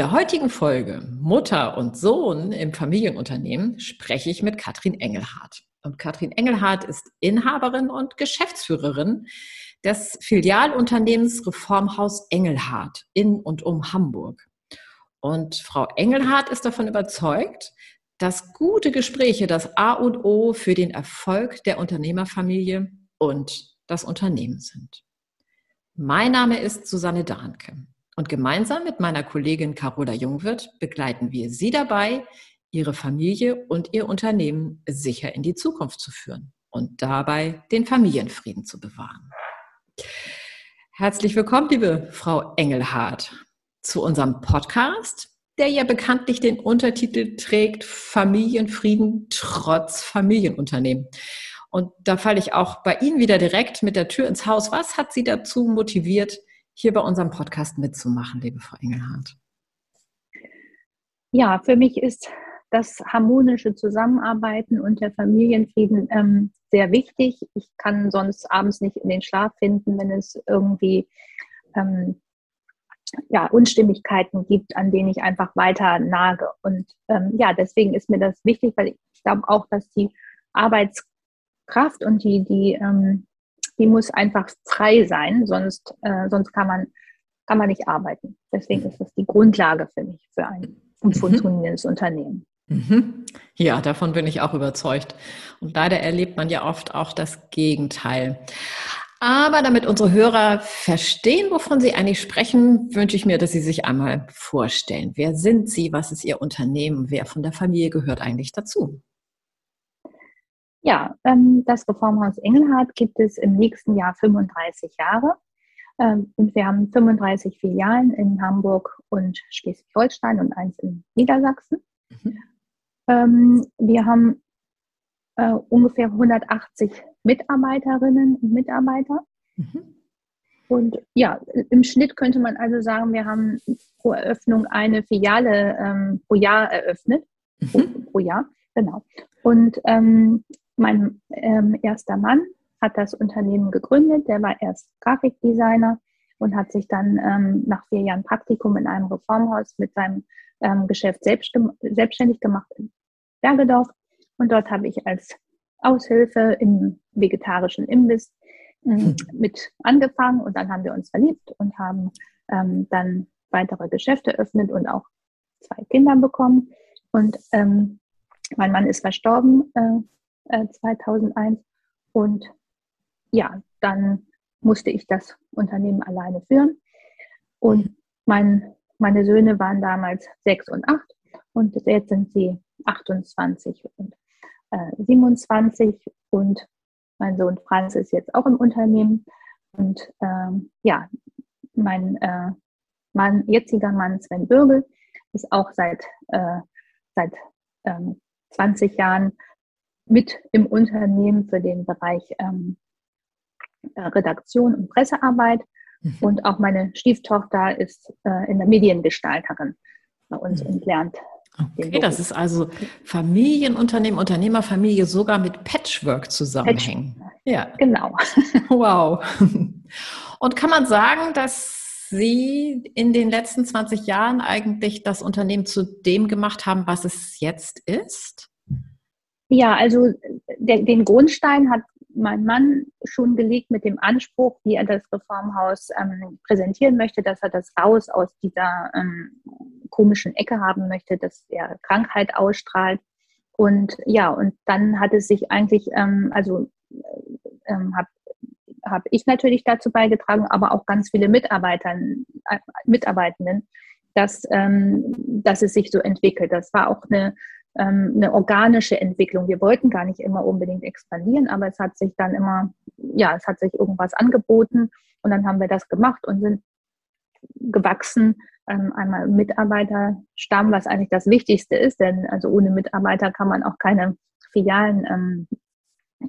Der heutigen Folge Mutter und Sohn im Familienunternehmen spreche ich mit Katrin Engelhardt. Und Katrin Engelhardt ist Inhaberin und Geschäftsführerin des Filialunternehmens Reformhaus Engelhardt in und um Hamburg. Und Frau Engelhardt ist davon überzeugt, dass gute Gespräche das A und O für den Erfolg der Unternehmerfamilie und das Unternehmen sind. Mein Name ist Susanne Dahnke. Und gemeinsam mit meiner Kollegin Carola Jungwirth begleiten wir Sie dabei, Ihre Familie und Ihr Unternehmen sicher in die Zukunft zu führen und dabei den Familienfrieden zu bewahren. Herzlich willkommen, liebe Frau Engelhardt, zu unserem Podcast, der ja bekanntlich den Untertitel trägt Familienfrieden trotz Familienunternehmen. Und da falle ich auch bei Ihnen wieder direkt mit der Tür ins Haus. Was hat Sie dazu motiviert, hier bei unserem Podcast mitzumachen, liebe Frau Engelhardt? Ja, für mich ist das harmonische Zusammenarbeiten und der Familienfrieden ähm, sehr wichtig. Ich kann sonst abends nicht in den Schlaf finden, wenn es irgendwie ähm, ja, Unstimmigkeiten gibt, an denen ich einfach weiter nage. Und ähm, ja, deswegen ist mir das wichtig, weil ich glaube auch, dass die Arbeitskraft und die, die ähm, die muss einfach frei sein, sonst, äh, sonst kann, man, kann man nicht arbeiten. Deswegen ist das die Grundlage für mich, für ein mhm. funktionierendes mhm. Unternehmen. Mhm. Ja, davon bin ich auch überzeugt. Und leider erlebt man ja oft auch das Gegenteil. Aber damit unsere Hörer verstehen, wovon Sie eigentlich sprechen, wünsche ich mir, dass Sie sich einmal vorstellen. Wer sind Sie? Was ist Ihr Unternehmen? Wer von der Familie gehört eigentlich dazu? Ja, ähm, das Reformhaus Engelhardt gibt es im nächsten Jahr 35 Jahre. Ähm, und wir haben 35 Filialen in Hamburg und Schleswig-Holstein und eins in Niedersachsen. Mhm. Ähm, wir haben äh, ungefähr 180 Mitarbeiterinnen und Mitarbeiter. Mhm. Und ja, im Schnitt könnte man also sagen, wir haben pro Eröffnung eine Filiale ähm, pro Jahr eröffnet. Mhm. Pro, pro, Jahr, genau. Und ähm, mein ähm, erster Mann hat das Unternehmen gegründet. Der war erst Grafikdesigner und hat sich dann ähm, nach vier Jahren Praktikum in einem Reformhaus mit seinem ähm, Geschäft selbst, selbstständig gemacht in Bergedorf. Und dort habe ich als Aushilfe im vegetarischen Imbiss äh, mit angefangen und dann haben wir uns verliebt und haben ähm, dann weitere Geschäfte eröffnet und auch zwei Kinder bekommen. Und ähm, mein Mann ist verstorben äh, 2001. Äh, und ja, dann musste ich das Unternehmen alleine führen. Und mein, meine Söhne waren damals sechs und acht und jetzt sind sie 28 und äh, 27 und mein Sohn Franz ist jetzt auch im Unternehmen und ähm, ja, mein äh, Mann, jetziger Mann Sven Bürgel ist auch seit, äh, seit ähm, 20 Jahren mit im Unternehmen für den Bereich ähm, äh, Redaktion und Pressearbeit. Mhm. Und auch meine Stieftochter ist äh, in der Mediengestalterin bei uns mhm. und lernt. Okay, das ist also Familienunternehmen, Unternehmerfamilie sogar mit Patchwork zusammenhängen. Patch ja, genau. Wow. Und kann man sagen, dass Sie in den letzten 20 Jahren eigentlich das Unternehmen zu dem gemacht haben, was es jetzt ist? Ja, also der, den Grundstein hat mein Mann schon gelegt mit dem Anspruch, wie er das Reformhaus ähm, präsentieren möchte, dass er das raus aus dieser ähm, komischen Ecke haben möchte, dass er Krankheit ausstrahlt. Und ja, und dann hat es sich eigentlich, ähm, also äh, ähm, habe hab ich natürlich dazu beigetragen, aber auch ganz viele Mitarbeiter, äh, Mitarbeitenden, dass, ähm, dass es sich so entwickelt. Das war auch eine ähm, eine organische Entwicklung. Wir wollten gar nicht immer unbedingt expandieren, aber es hat sich dann immer, ja, es hat sich irgendwas angeboten und dann haben wir das gemacht und sind gewachsen. Ähm, einmal Mitarbeiterstamm, was eigentlich das Wichtigste ist, denn also ohne Mitarbeiter kann man auch keine Filialen, ähm,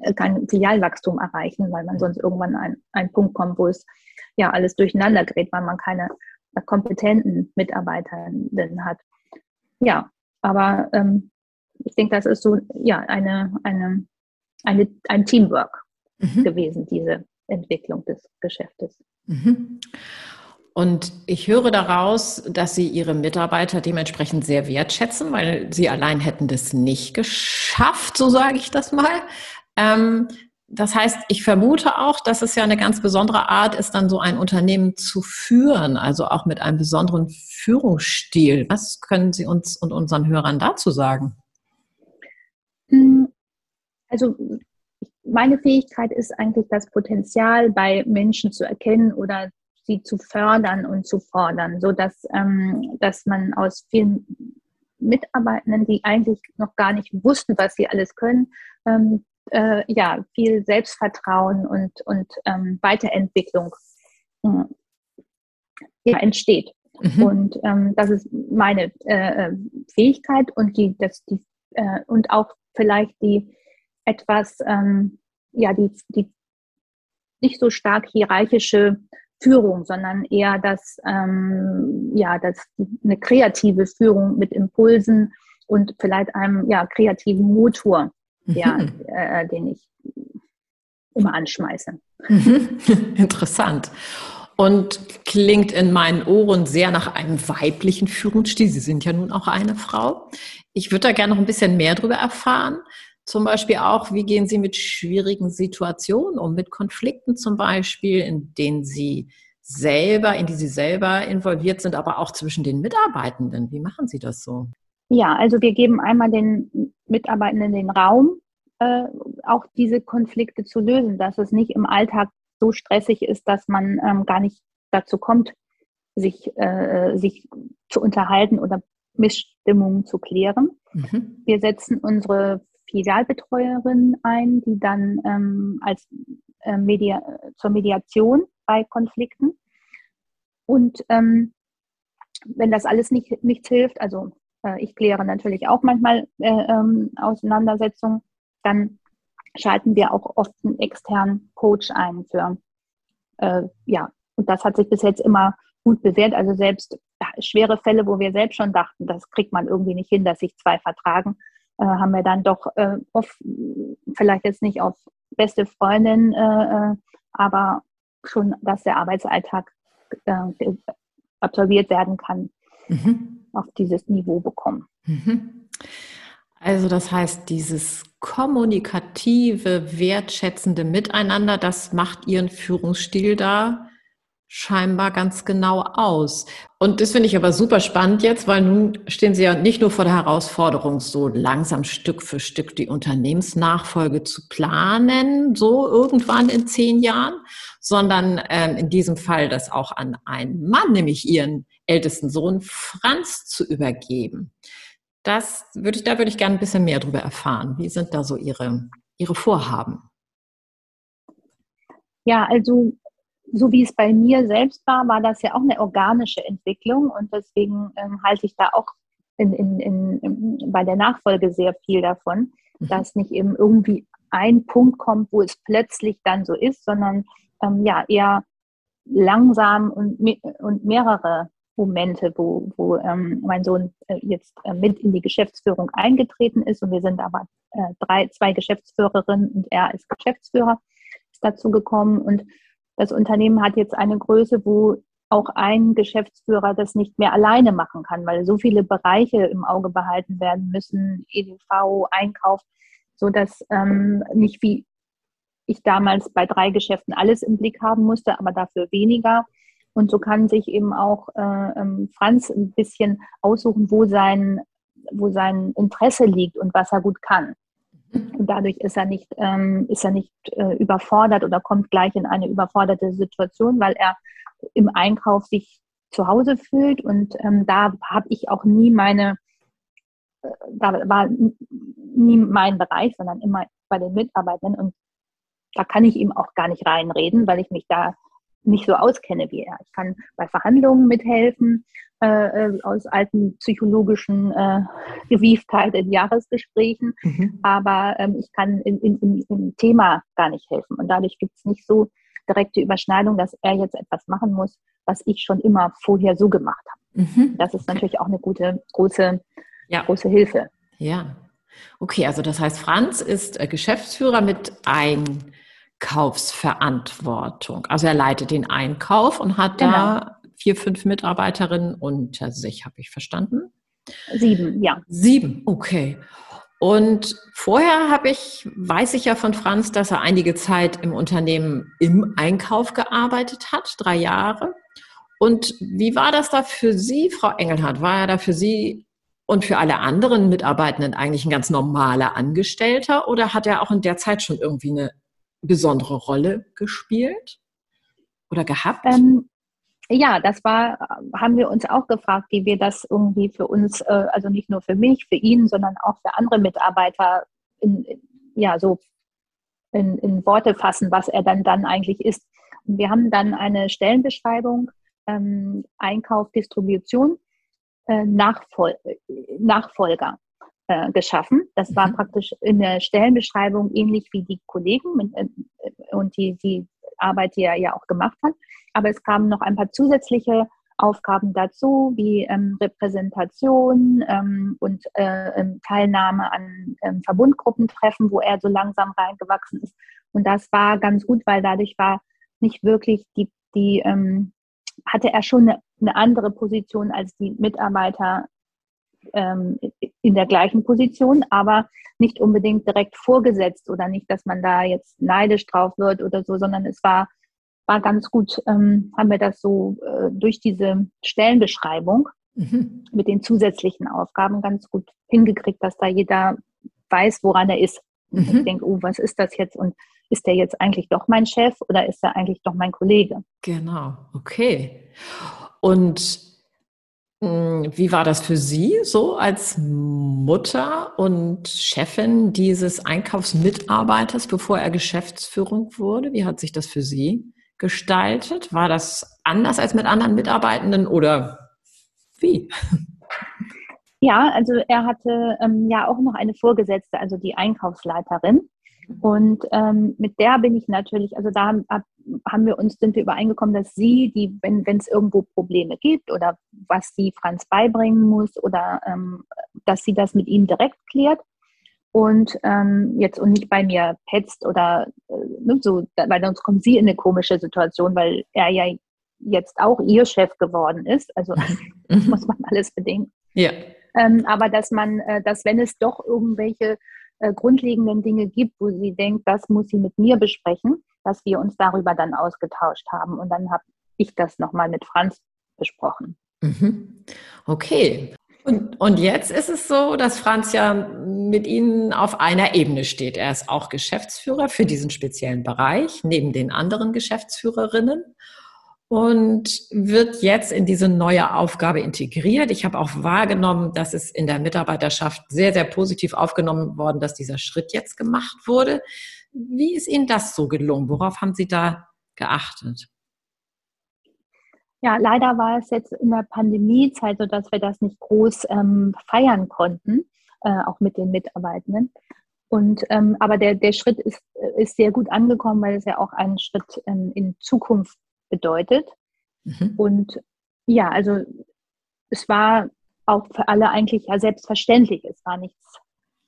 äh, kein Filialwachstum erreichen, weil man sonst irgendwann an einen Punkt kommt, wo es ja alles durcheinander gerät, weil man keine kompetenten Mitarbeitenden hat. Ja, aber ähm, ich denke, das ist so ja eine, eine, eine ein Teamwork mhm. gewesen, diese Entwicklung des Geschäftes. Mhm. Und ich höre daraus, dass Sie Ihre Mitarbeiter dementsprechend sehr wertschätzen, weil Sie allein hätten das nicht geschafft, so sage ich das mal. Ähm, das heißt, ich vermute auch, dass es ja eine ganz besondere Art ist, dann so ein Unternehmen zu führen, also auch mit einem besonderen Führungsstil. Was können Sie uns und unseren Hörern dazu sagen? Also meine Fähigkeit ist eigentlich das Potenzial bei Menschen zu erkennen oder sie zu fördern und zu fordern, so dass, ähm, dass man aus vielen Mitarbeitenden, die eigentlich noch gar nicht wussten, was sie alles können, ähm, äh, ja, viel Selbstvertrauen und, und ähm, Weiterentwicklung äh, entsteht. Mhm. Und ähm, das ist meine äh, äh, Fähigkeit und die, das, die, äh, und auch vielleicht die etwas, ähm, ja, die, die nicht so stark hierarchische Führung, sondern eher das, ähm, ja, das, eine kreative Führung mit Impulsen und vielleicht einem ja, kreativen Motor, ja, mhm. äh, den ich immer anschmeiße. Mhm. Interessant. Und klingt in meinen Ohren sehr nach einem weiblichen Führungsstil. Sie sind ja nun auch eine Frau. Ich würde da gerne noch ein bisschen mehr darüber erfahren. Zum Beispiel auch, wie gehen Sie mit schwierigen Situationen um, mit Konflikten zum Beispiel, in denen Sie selber, in die Sie selber involviert sind, aber auch zwischen den Mitarbeitenden. Wie machen Sie das so? Ja, also wir geben einmal den Mitarbeitenden den Raum, äh, auch diese Konflikte zu lösen, dass es nicht im Alltag so stressig ist, dass man ähm, gar nicht dazu kommt, sich, äh, sich zu unterhalten oder Missstimmungen zu klären. Mhm. Wir setzen unsere Filialbetreuerin ein, die dann ähm, als äh, Media zur Mediation bei Konflikten. Und ähm, wenn das alles nicht, nichts hilft, also äh, ich kläre natürlich auch manchmal äh, ähm, Auseinandersetzungen, dann schalten wir auch oft einen externen Coach ein für, äh, ja, und das hat sich bis jetzt immer gut bewährt. Also selbst schwere Fälle, wo wir selbst schon dachten, das kriegt man irgendwie nicht hin, dass sich zwei vertragen, äh, haben wir dann doch äh, oft, vielleicht jetzt nicht auf beste Freundin, äh, äh aber schon, dass der Arbeitsalltag äh, absolviert werden kann, mhm. auf dieses Niveau bekommen. Mhm. Also das heißt, dieses kommunikative, wertschätzende Miteinander, das macht Ihren Führungsstil da scheinbar ganz genau aus. Und das finde ich aber super spannend jetzt, weil nun stehen Sie ja nicht nur vor der Herausforderung, so langsam Stück für Stück die Unternehmensnachfolge zu planen, so irgendwann in zehn Jahren, sondern ähm, in diesem Fall das auch an einen Mann, nämlich Ihren ältesten Sohn Franz, zu übergeben. Das würde ich, da würde ich gerne ein bisschen mehr darüber erfahren. Wie sind da so Ihre, Ihre Vorhaben? Ja, also so wie es bei mir selbst war, war das ja auch eine organische Entwicklung und deswegen ähm, halte ich da auch in, in, in, bei der Nachfolge sehr viel davon, mhm. dass nicht eben irgendwie ein Punkt kommt, wo es plötzlich dann so ist, sondern ähm, ja eher langsam und, und mehrere Momente, wo, wo ähm, mein Sohn äh, jetzt äh, mit in die Geschäftsführung eingetreten ist und wir sind aber äh, drei, zwei Geschäftsführerinnen und er als Geschäftsführer ist dazu gekommen und das Unternehmen hat jetzt eine Größe, wo auch ein Geschäftsführer das nicht mehr alleine machen kann, weil so viele Bereiche im Auge behalten werden müssen, EDV, Einkauf, so dass ähm, nicht wie ich damals bei drei Geschäften alles im Blick haben musste, aber dafür weniger. Und so kann sich eben auch äh, ähm, Franz ein bisschen aussuchen, wo sein, wo sein Interesse liegt und was er gut kann. Und dadurch ist er nicht, ähm, ist er nicht äh, überfordert oder kommt gleich in eine überforderte Situation, weil er im Einkauf sich zu Hause fühlt. Und ähm, da habe ich auch nie meine, äh, da war nie mein Bereich, sondern immer bei den Mitarbeitern. Und da kann ich ihm auch gar nicht reinreden, weil ich mich da nicht so auskenne wie er. Ich kann bei Verhandlungen mithelfen, äh, äh aus alten psychologischen äh, Gewieftheiten in Jahresgesprächen, mhm. aber ähm, ich kann in, in, in, im Thema gar nicht helfen. Und dadurch gibt es nicht so direkte Überschneidung, dass er jetzt etwas machen muss, was ich schon immer vorher so gemacht habe. Mhm. Das ist natürlich auch eine gute, große, ja. große Hilfe. Ja. Okay, also das heißt, Franz ist äh, Geschäftsführer mit Einkaufsverantwortung. Also er leitet den Einkauf und hat genau. da vier, fünf Mitarbeiterinnen unter sich, habe ich verstanden? Sieben, ja. Sieben, okay. Und vorher habe ich, weiß ich ja von Franz, dass er einige Zeit im Unternehmen im Einkauf gearbeitet hat, drei Jahre. Und wie war das da für Sie, Frau Engelhardt? War er da für Sie und für alle anderen Mitarbeitenden eigentlich ein ganz normaler Angestellter oder hat er auch in der Zeit schon irgendwie eine besondere Rolle gespielt oder gehabt? Ähm, ja, das war, haben wir uns auch gefragt, wie wir das irgendwie für uns, äh, also nicht nur für mich, für ihn, sondern auch für andere Mitarbeiter in, ja, so in, in Worte fassen, was er dann, dann eigentlich ist. Und wir haben dann eine Stellenbeschreibung, ähm, Einkauf, Distribution, äh, Nachfol Nachfolger äh, geschaffen. Das war mhm. praktisch in der Stellenbeschreibung ähnlich wie die Kollegen äh, und die, die Arbeit, die er ja auch gemacht hat. Aber es kamen noch ein paar zusätzliche Aufgaben dazu, wie ähm, Repräsentation ähm, und äh, ähm, Teilnahme an ähm, Verbundgruppentreffen, wo er so langsam reingewachsen ist. Und das war ganz gut, weil dadurch war nicht wirklich die, die ähm, hatte er schon eine, eine, andere Position als die Mitarbeiter ähm, in der gleichen Position, aber nicht unbedingt direkt vorgesetzt oder nicht, dass man da jetzt neidisch drauf wird oder so, sondern es war war ganz gut, ähm, haben wir das so äh, durch diese Stellenbeschreibung mhm. mit den zusätzlichen Aufgaben ganz gut hingekriegt, dass da jeder weiß, woran er ist. Mhm. Ich denke, oh, was ist das jetzt? Und ist der jetzt eigentlich doch mein Chef oder ist er eigentlich doch mein Kollege? Genau, okay. Und wie war das für Sie so als Mutter und Chefin dieses Einkaufsmitarbeiters, bevor er Geschäftsführung wurde? Wie hat sich das für Sie gestaltet? War das anders als mit anderen Mitarbeitenden oder wie? Ja, also er hatte ähm, ja auch noch eine Vorgesetzte, also die Einkaufsleiterin. Und ähm, mit der bin ich natürlich, also da haben wir uns, sind wir übereingekommen, dass sie, die, wenn es irgendwo Probleme gibt oder was sie Franz beibringen muss oder ähm, dass sie das mit ihm direkt klärt und ähm, jetzt und nicht bei mir petzt oder äh, ne, so, weil sonst kommt sie in eine komische Situation, weil er ja jetzt auch ihr Chef geworden ist. Also mhm. muss man alles bedenken. Ja. Ähm, aber dass man, äh, dass wenn es doch irgendwelche äh, grundlegenden Dinge gibt, wo sie denkt, das muss sie mit mir besprechen, dass wir uns darüber dann ausgetauscht haben. Und dann habe ich das nochmal mit Franz besprochen. Mhm. Okay. Und, und jetzt ist es so, dass Franz ja mit Ihnen auf einer Ebene steht. Er ist auch Geschäftsführer für diesen speziellen Bereich, neben den anderen Geschäftsführerinnen und wird jetzt in diese neue Aufgabe integriert. Ich habe auch wahrgenommen, dass es in der Mitarbeiterschaft sehr, sehr positiv aufgenommen worden, dass dieser Schritt jetzt gemacht wurde. Wie ist Ihnen das so gelungen? Worauf haben Sie da geachtet? Ja, leider war es jetzt in der Pandemiezeit so, dass wir das nicht groß ähm, feiern konnten, äh, auch mit den Mitarbeitenden. Und ähm, aber der, der Schritt ist, ist sehr gut angekommen, weil es ja auch einen Schritt ähm, in Zukunft bedeutet. Mhm. Und ja, also es war auch für alle eigentlich ja selbstverständlich. Es war nichts,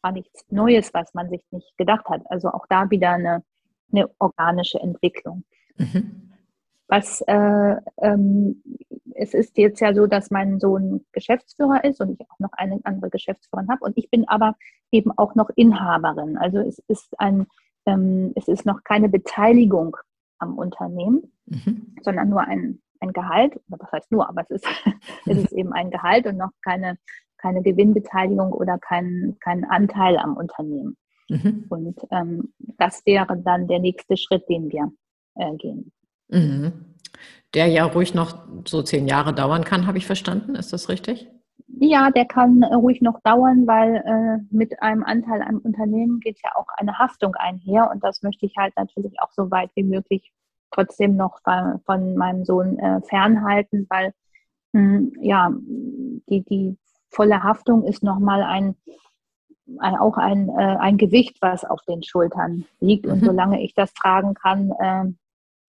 war nichts Neues, was man sich nicht gedacht hat. Also auch da wieder eine, eine organische Entwicklung. Mhm. Was äh, ähm, es ist jetzt ja so, dass mein Sohn Geschäftsführer ist und ich auch noch eine andere Geschäftsführerin habe und ich bin aber eben auch noch Inhaberin. Also es ist ein, ähm, es ist noch keine Beteiligung am Unternehmen, mhm. sondern nur ein, ein Gehalt. Was heißt nur, aber es ist, es ist eben ein Gehalt und noch keine, keine Gewinnbeteiligung oder kein, kein Anteil am Unternehmen. Mhm. Und ähm, das wäre dann der nächste Schritt, den wir äh, gehen. Mhm. Der ja ruhig noch so zehn Jahre dauern kann, habe ich verstanden. Ist das richtig? Ja, der kann äh, ruhig noch dauern, weil äh, mit einem Anteil am Unternehmen geht ja auch eine Haftung einher und das möchte ich halt natürlich auch so weit wie möglich trotzdem noch von meinem Sohn äh, fernhalten, weil mh, hm, ja, die, die volle Haftung ist nochmal ein, ein, auch ein, äh, ein Gewicht, was auf den Schultern liegt. Mhm. Und solange ich das tragen kann, äh,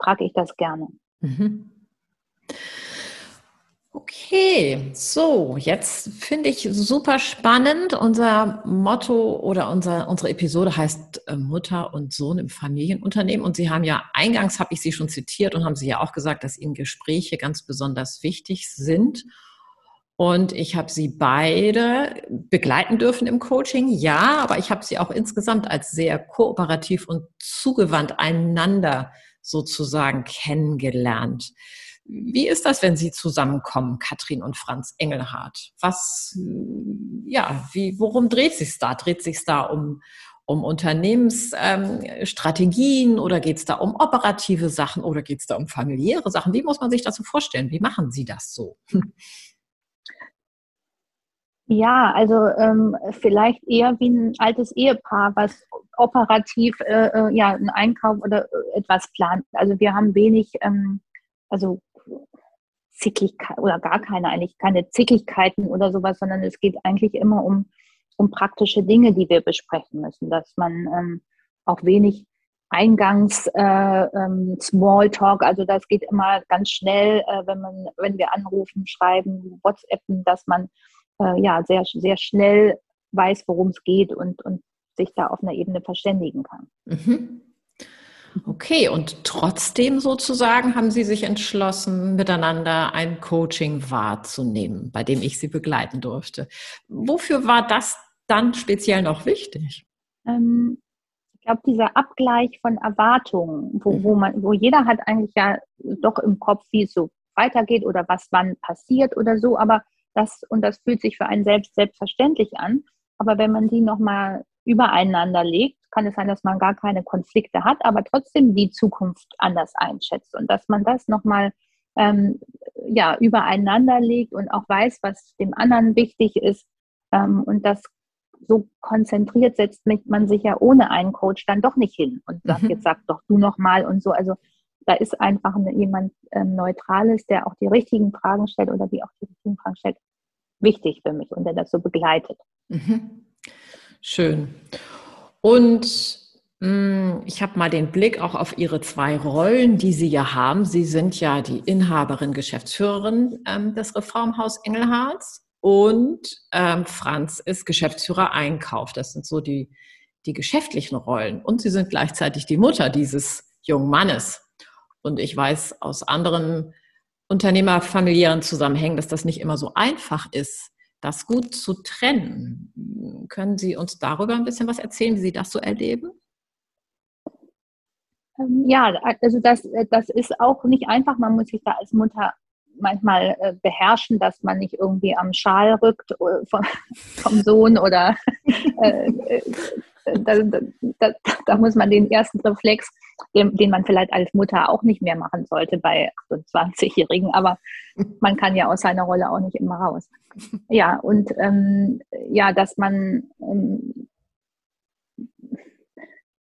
trage ich das gerne. Mhm. Okay, so, jetzt finde ich super spannend. Unser Motto oder unser, unsere Episode heißt äh, Mutter und Sohn im Familienunternehmen. Und Sie haben ja, eingangs habe ich Sie schon zitiert und haben Sie ja auch gesagt, dass Ihnen Gespräche ganz besonders wichtig sind. Und ich habe Sie beide begleiten dürfen im Coaching, ja, aber ich habe Sie auch insgesamt als sehr kooperativ und zugewandt einander sozusagen kennengelernt. Wie ist das, wenn Sie zusammenkommen, Katrin und Franz Engelhardt? Was, ja, wie, worum dreht sich da? Dreht sich da um, um Unternehmensstrategien ähm, oder geht es da um operative Sachen oder geht es da um familiäre Sachen? Wie muss man sich das so vorstellen? Wie machen Sie das so? Ja, also ähm, vielleicht eher wie ein altes Ehepaar, was operativ äh, äh ja einen Einkauf oder äh, etwas plant. Also wir haben wenig, ähm, also Zickigkeit oder gar keine, eigentlich keine Zickigkeiten oder sowas, sondern es geht eigentlich immer um, um praktische Dinge, die wir besprechen müssen, dass man ähm, auch wenig Eingangs äh, ähm, Smalltalk, also das geht immer ganz schnell, äh, wenn man, wenn wir anrufen, schreiben, WhatsAppen, dass man äh, ja sehr, sehr schnell weiß, worum es geht und, und sich da auf einer Ebene verständigen kann. Mhm. Okay, und trotzdem sozusagen haben Sie sich entschlossen, miteinander ein Coaching wahrzunehmen, bei dem ich Sie begleiten durfte. Wofür war das dann speziell noch wichtig? Ähm, ich glaube, dieser Abgleich von Erwartungen, wo, wo, man, wo jeder hat eigentlich ja doch im Kopf, wie es so weitergeht oder was wann passiert oder so, aber das, und das fühlt sich für einen selbst selbstverständlich an. Aber wenn man die nochmal übereinander legt, kann es sein, dass man gar keine Konflikte hat, aber trotzdem die Zukunft anders einschätzt und dass man das nochmal ähm, ja, übereinander legt und auch weiß, was dem anderen wichtig ist. Ähm, und das so konzentriert setzt man sich ja ohne einen Coach dann doch nicht hin und sagt, mhm. jetzt sag doch du nochmal und so. Also da ist einfach eine, jemand ähm, Neutrales, der auch die richtigen Fragen stellt oder die auch die richtigen Fragen stellt, wichtig für mich und der das so begleitet. Mhm. Schön. Und mh, mm, ich habe mal den Blick auch auf Ihre zwei Rollen, die Sie ja haben. Sie sind ja die Inhaberin, Geschäftsführerin ähm, des Reformhaus Engelhards und ähm, Franz ist Geschäftsführer Einkauf. Das sind so die, die geschäftlichen Rollen. Und Sie sind gleichzeitig die Mutter dieses jungen Mannes. Und ich weiß aus anderen unternehmerfamiliären Zusammenhängen, dass das nicht immer so einfach ist, das gut zu trennen. Können Sie uns darüber ein bisschen was erzählen, wie Sie das so erleben? Ähm, ja, also das, das ist auch nicht einfach. Man muss sich da als Mutter manchmal äh, beherrschen, dass man nicht irgendwie am Schal rückt äh, vom, Sohn oder äh, da, da, da, muss man den ersten Reflex, den, den, man vielleicht als Mutter auch nicht mehr machen sollte bei 28-Jährigen, aber man kann ja aus seiner Rolle auch nicht immer raus. Ja, und ähm, ja, dass man ähm,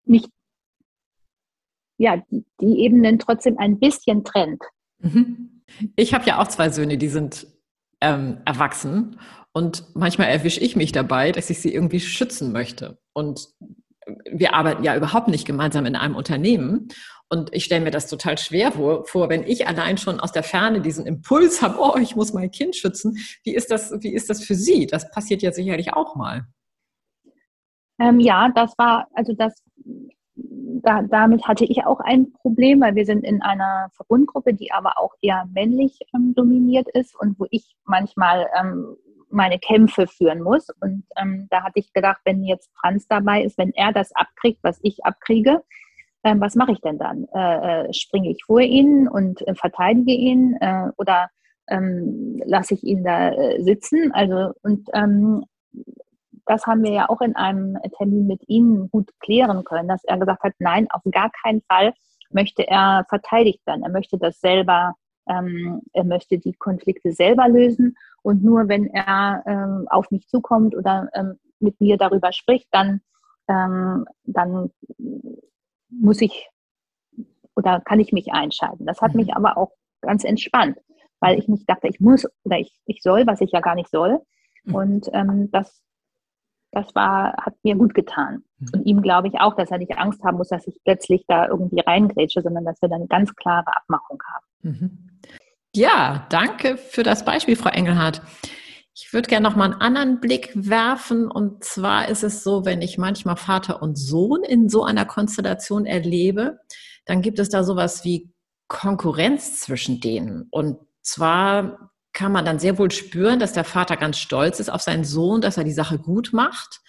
nicht, ja, die, die Ebenen trotzdem ein bisschen trennt. Mhm. Ich habe ja auch zwei Söhne, die sind ähm, erwachsen und manchmal erwische ich mich dabei, dass ich sie irgendwie schützen möchte. Und wir arbeiten ja überhaupt nicht gemeinsam in einem Unternehmen. Und ich stelle mir das total schwer vor, wenn ich allein schon aus der Ferne diesen Impuls habe, oh, ich muss mein Kind schützen. Wie ist das, wie ist das für Sie? Das passiert ja sicherlich auch mal. Ähm, ja, das war, also das, da, damit hatte ich auch ein Problem, weil wir sind in einer Verbundgruppe, die aber auch eher männlich ähm, dominiert ist und wo ich manchmal ähm, meine Kämpfe führen muss. Und ähm, da hatte ich gedacht, wenn jetzt Franz dabei ist, wenn er das abkriegt, was ich abkriege, ähm, was mache ich denn dann? Äh, äh, springe ich vor ihn und äh, verteidige ihn äh, oder ähm, lasse ich ihn da äh, sitzen? Also und ähm, das haben wir ja auch in einem Termin mit Ihnen gut klären können, dass er gesagt hat, nein, auf gar keinen Fall möchte er verteidigt werden. Er möchte das selber ähm, er möchte die Konflikte selber lösen und nur wenn er ähm, auf mich zukommt oder ähm, mit mir darüber spricht, dann, ähm, dann muss ich oder kann ich mich einschalten? Das hat mhm. mich aber auch ganz entspannt, weil ich nicht dachte, ich muss oder ich, ich soll, was ich ja gar nicht soll. Mhm. Und ähm, das, das war, hat mir gut getan. Mhm. Und ihm glaube ich auch, dass er nicht Angst haben muss, dass ich plötzlich da irgendwie reingrätsche, sondern dass wir dann eine ganz klare Abmachung haben. Mhm. Ja, danke für das Beispiel, Frau Engelhardt. Ich würde gerne noch mal einen anderen Blick werfen. Und zwar ist es so, wenn ich manchmal Vater und Sohn in so einer Konstellation erlebe, dann gibt es da sowas wie Konkurrenz zwischen denen. Und zwar kann man dann sehr wohl spüren, dass der Vater ganz stolz ist auf seinen Sohn, dass er die Sache gut macht.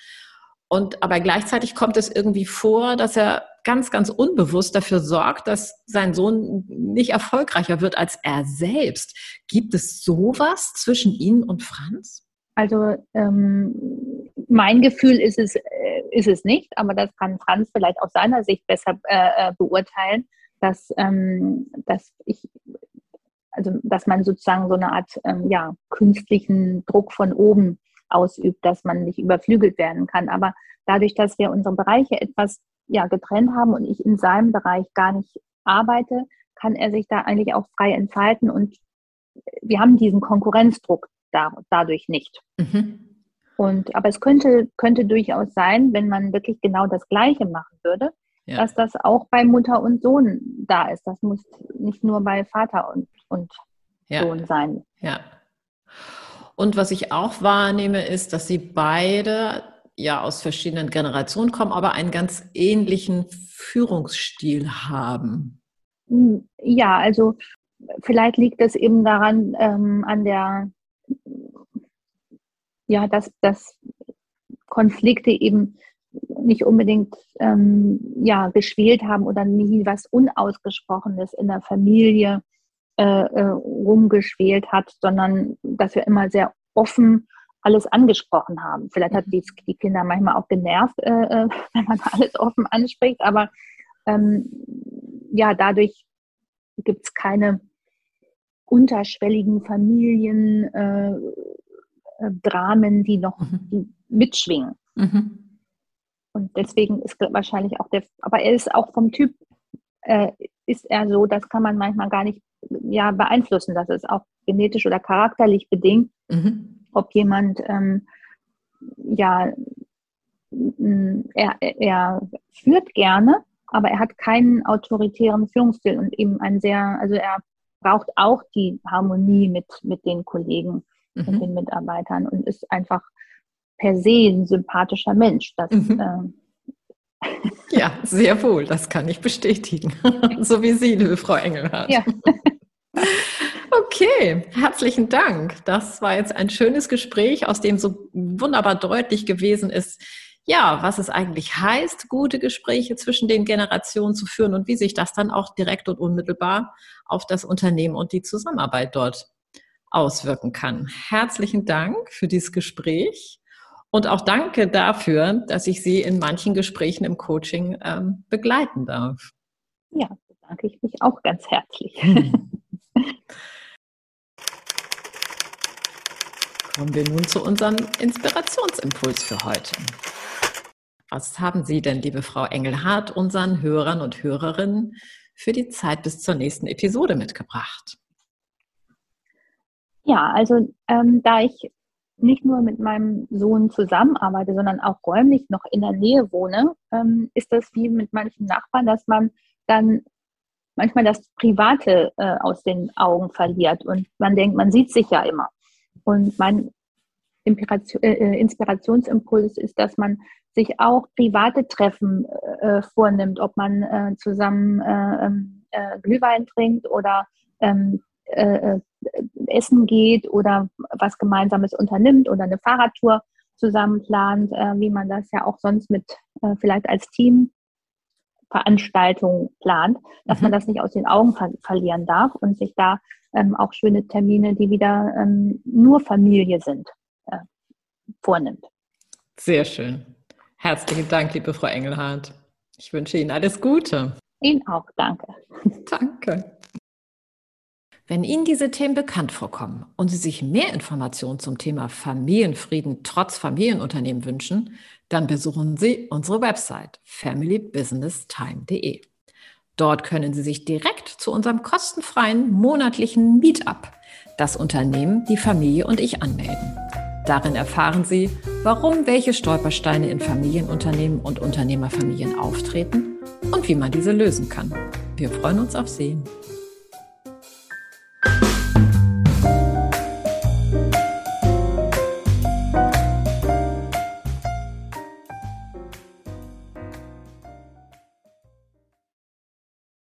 Und aber gleichzeitig kommt es irgendwie vor, dass er ganz, ganz unbewusst dafür sorgt, dass sein Sohn nicht erfolgreicher wird als er selbst. Gibt es sowas zwischen Ihnen und Franz? Also ähm, mein Gefühl ist es, äh, ist es nicht, aber das kann Franz vielleicht aus seiner Sicht besser äh, äh beurteilen, dass, ähm, dass ich also dass man sozusagen so eine Art ähm, ja, künstlichen Druck von oben ausübt, dass man nicht überflügelt werden kann. Aber dadurch, dass wir unsere Bereiche etwas ja, getrennt haben und ich in seinem Bereich gar nicht arbeite, kann er sich da eigentlich auch frei entfalten und wir haben diesen Konkurrenzdruck da, dadurch nicht. Mhm. Und, aber es könnte, könnte durchaus sein, wenn man wirklich genau das Gleiche machen würde, ja. dass das auch bei Mutter und Sohn da ist. Das muss nicht nur bei Vater und, und ja. Sohn sein. Ja. Und was ich auch wahrnehme, ist, dass sie beide ja aus verschiedenen Generationen kommen, aber einen ganz ähnlichen Führungsstil haben. Hm, ja, also vielleicht liegt es eben daran, ähm, an der, ja, dass, dass Konflikte eben nicht unbedingt ähm, ja, geschwelt haben oder nie was Unausgesprochenes in der Familie äh, äh, rumgeschwelt hat, sondern dass wir immer sehr offen alles angesprochen haben. Vielleicht hat die, die Kinder manchmal auch genervt, äh, äh wenn man alles offen anspricht, aber ähm, ja, dadurch gibt es keine unterschwelligen Familiendramen, äh, äh die noch mhm. die mitschwingen. Mhm. Und deswegen ist wahrscheinlich auch der, aber er ist auch vom Typ, äh, ist er so, das kann man manchmal gar nicht ja, beeinflussen. Das ist auch genetisch oder charakterlich bedingt. Mhm ob jemand ähm, ja er, er führt gerne, aber er hat keinen autoritären Führungsstil und eben ein sehr, also er braucht auch die Harmonie mit, mit den Kollegen mhm. und den Mitarbeitern und ist einfach per se ein sympathischer Mensch. Das, mhm. äh, ja, sehr wohl, das kann ich bestätigen. so wie Sie, liebe Frau Engelhardt. Ja. Okay, herzlichen Dank. Das war jetzt ein schönes Gespräch, aus dem so wunderbar deutlich gewesen ist, ja, was es eigentlich heißt, gute Gespräche zwischen den Generationen zu führen und wie sich das dann auch direkt und unmittelbar auf das Unternehmen und die Zusammenarbeit dort auswirken kann. Herzlichen Dank für dieses Gespräch und auch danke dafür, dass ich Sie in manchen Gesprächen im Coaching ähm, begleiten darf. Ja, bedanke ich mich auch ganz herzlich. Kommen wir nun zu unserem Inspirationsimpuls für heute. Was haben Sie denn, liebe Frau Engelhardt, unseren Hörern und Hörerinnen für die Zeit bis zur nächsten Episode mitgebracht? Ja, also ähm, da ich nicht nur mit meinem Sohn zusammenarbeite, sondern auch räumlich noch in der Nähe wohne, ähm, ist das wie mit manchen Nachbarn, dass man dann manchmal das Private äh, aus den Augen verliert und man denkt, man sieht sich ja immer. Und mein Inspiration, äh, äh, Inspirationsimpuls ist, dass man sich auch private Treffen äh, vornimmt, ob man äh, zusammen äh, ähm, äh, Glühwein trinkt oder ähm, essen geht oder was Gemeinsames unternimmt oder eine Fahrradtour zusammen plant, wie man das ja auch sonst mit vielleicht als Team Veranstaltung plant, dass mhm. man das nicht aus den Augen ver verlieren darf und sich da ähm, auch schöne Termine, die wieder ähm, nur Familie sind, äh, vornimmt. Sehr schön. Herzlichen Dank, liebe Frau Engelhardt. Ich wünsche Ihnen alles Gute. Ihnen auch, danke. Danke. Wenn Ihnen diese Themen bekannt vorkommen und Sie sich mehr Informationen zum Thema Familienfrieden trotz Familienunternehmen wünschen, dann besuchen Sie unsere Website familybusinesstime.de. Dort können Sie sich direkt zu unserem kostenfreien monatlichen Meetup, das Unternehmen, die Familie und ich anmelden. Darin erfahren Sie, warum welche Stolpersteine in Familienunternehmen und Unternehmerfamilien auftreten und wie man diese lösen kann. Wir freuen uns auf Sie.